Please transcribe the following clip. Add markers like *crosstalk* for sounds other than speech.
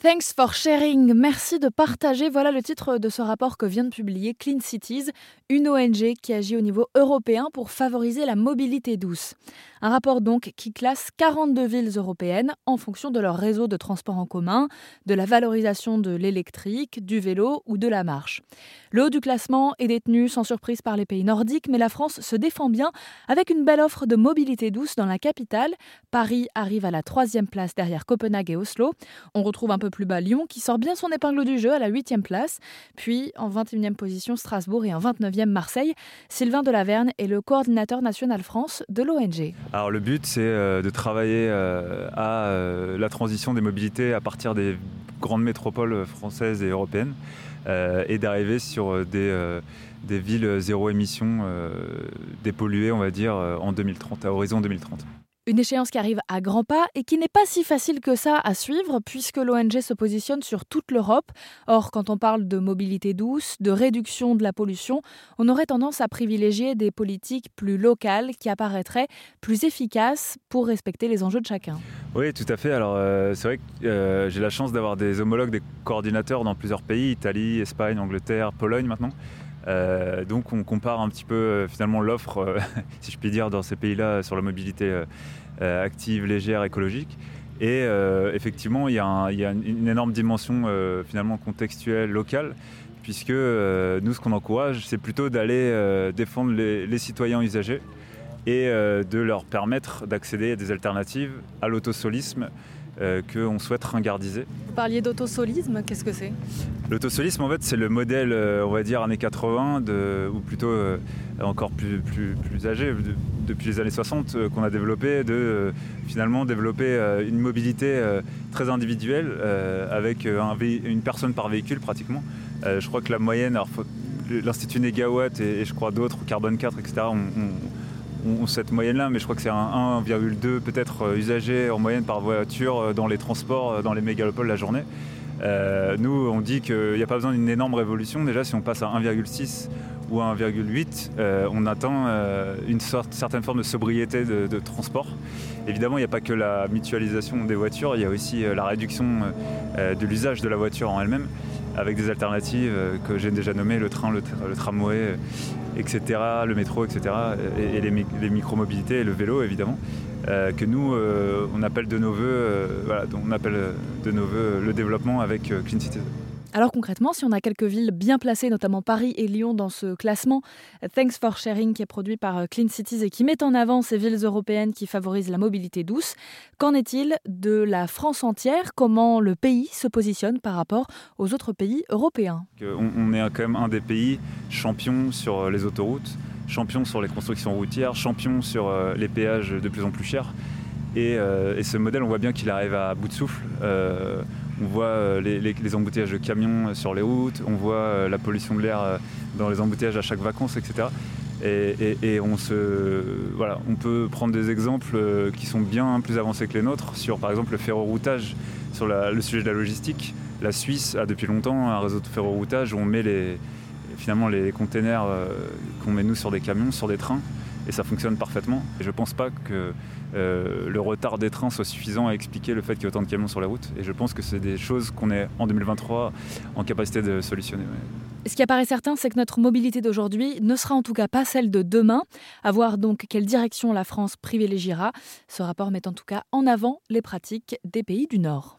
Thanks for sharing. Merci de partager. Voilà le titre de ce rapport que vient de publier Clean Cities, une ONG qui agit au niveau européen pour favoriser la mobilité douce. Un rapport donc qui classe 42 villes européennes en fonction de leur réseau de transport en commun, de la valorisation de l'électrique, du vélo ou de la marche. Le haut du classement est détenu sans surprise par les pays nordiques, mais la France se défend bien avec une belle offre de mobilité douce dans la capitale. Paris arrive à la troisième place derrière Copenhague et Oslo. On retrouve un peu plus bas Lyon qui sort bien son épingle du jeu à la 8e place. Puis en 21e position Strasbourg et en 29e Marseille. Sylvain Delaverne est le coordinateur national France de l'ONG. Alors le but c'est euh, de travailler euh, à euh, la transition des mobilités à partir des grandes métropoles françaises et européennes et d'arriver sur des villes zéro émission dépolluées on va dire en 2030, à horizon 2030. Une échéance qui arrive à grands pas et qui n'est pas si facile que ça à suivre puisque l'ONG se positionne sur toute l'Europe. Or, quand on parle de mobilité douce, de réduction de la pollution, on aurait tendance à privilégier des politiques plus locales qui apparaîtraient plus efficaces pour respecter les enjeux de chacun. Oui, tout à fait. Alors, euh, c'est vrai que euh, j'ai la chance d'avoir des homologues, des coordinateurs dans plusieurs pays, Italie, Espagne, Angleterre, Pologne maintenant. Euh, donc on compare un petit peu euh, finalement l'offre, euh, *laughs* si je puis dire, dans ces pays-là sur la mobilité active, légère, écologique. Et effectivement, il y, a, une énorme dimension finalement contextuelle, locale, puisque nous, ce qu'on encourage, c'est plutôt d'aller défendre les, citoyens usagers et de leur permettre d'accéder à des alternatives à l'autosolisme euh, qu'on souhaite ringardiser. Vous parliez d'autosolisme, qu'est-ce que c'est? L'autosolisme, en fait, c'est le modèle, euh, on va dire, années 80, ou plutôt euh, encore plus, plus, âgé, depuis les années 60, qu'on a développé, de finalement développer une mobilité très individuelle, avec une personne par véhicule pratiquement. je crois que la moyenne, l'Institut Negawatt et, je crois d'autres, Carbone 4, etc., cette moyenne-là, mais je crois que c'est un 1,2 peut-être euh, usagers en moyenne par voiture euh, dans les transports, euh, dans les mégalopoles la journée. Nous, on dit qu'il n'y a pas besoin d'une énorme révolution. Déjà, si on passe à 1,6 ou à 1,8, on atteint une sorte, certaine forme de sobriété de, transport. Évidemment, il n'y a pas que la mutualisation des voitures, il y a aussi la réduction de l'usage de la voiture en elle-même avec des alternatives euh, que j'ai déjà nommées, le train, le, tramway, euh, etc., le métro, etc., et, les, les micromobilités et le vélo, évidemment, euh, que nous, on appelle de nos voeux, on appelle de nos voeux le développement avec Clean Cities. Alors concrètement, si on a quelques villes bien placées, notamment Paris et Lyon dans ce classement, Thanks for Sharing qui est produit par euh, Clean Cities et qui met en avant ces villes européennes qui favorisent la mobilité douce, qu'en est-il de la France entière? Comment le pays se positionne par rapport aux autres pays européens? On, est quand même un des pays champions sur euh, les autoroutes, champions sur les constructions routières, champions sur euh, les péages de plus en plus chers. Et, ce modèle, on voit bien qu'il arrive à bout de souffle. On voit euh, les, embouteillages de camions euh, sur les routes, on voit euh, la pollution de l'air dans les embouteillages à chaque vacances, etc. Et, on, peut prendre des exemples qui sont bien plus avancés que les nôtres sur par exemple le ferroroutage, sur le sujet de la logistique. La Suisse a depuis longtemps un réseau de ferroroutage où on met finalement les containers qu'on met nous sur des camions, sur des trains, et ça fonctionne parfaitement. Et je pense pas que euh, le retard des trains soit suffisant à expliquer le fait qu'il y ait autant de camions sur la route. Et je pense que c'est des choses qu'on est en 2023 en capacité de solutionner. Ce qui apparaît certain, c'est que notre mobilité d'aujourd'hui ne sera en tout cas pas celle de demain. À voir donc quelle direction la France privilégiera. Ce rapport met en tout cas en avant les pratiques des pays du Nord.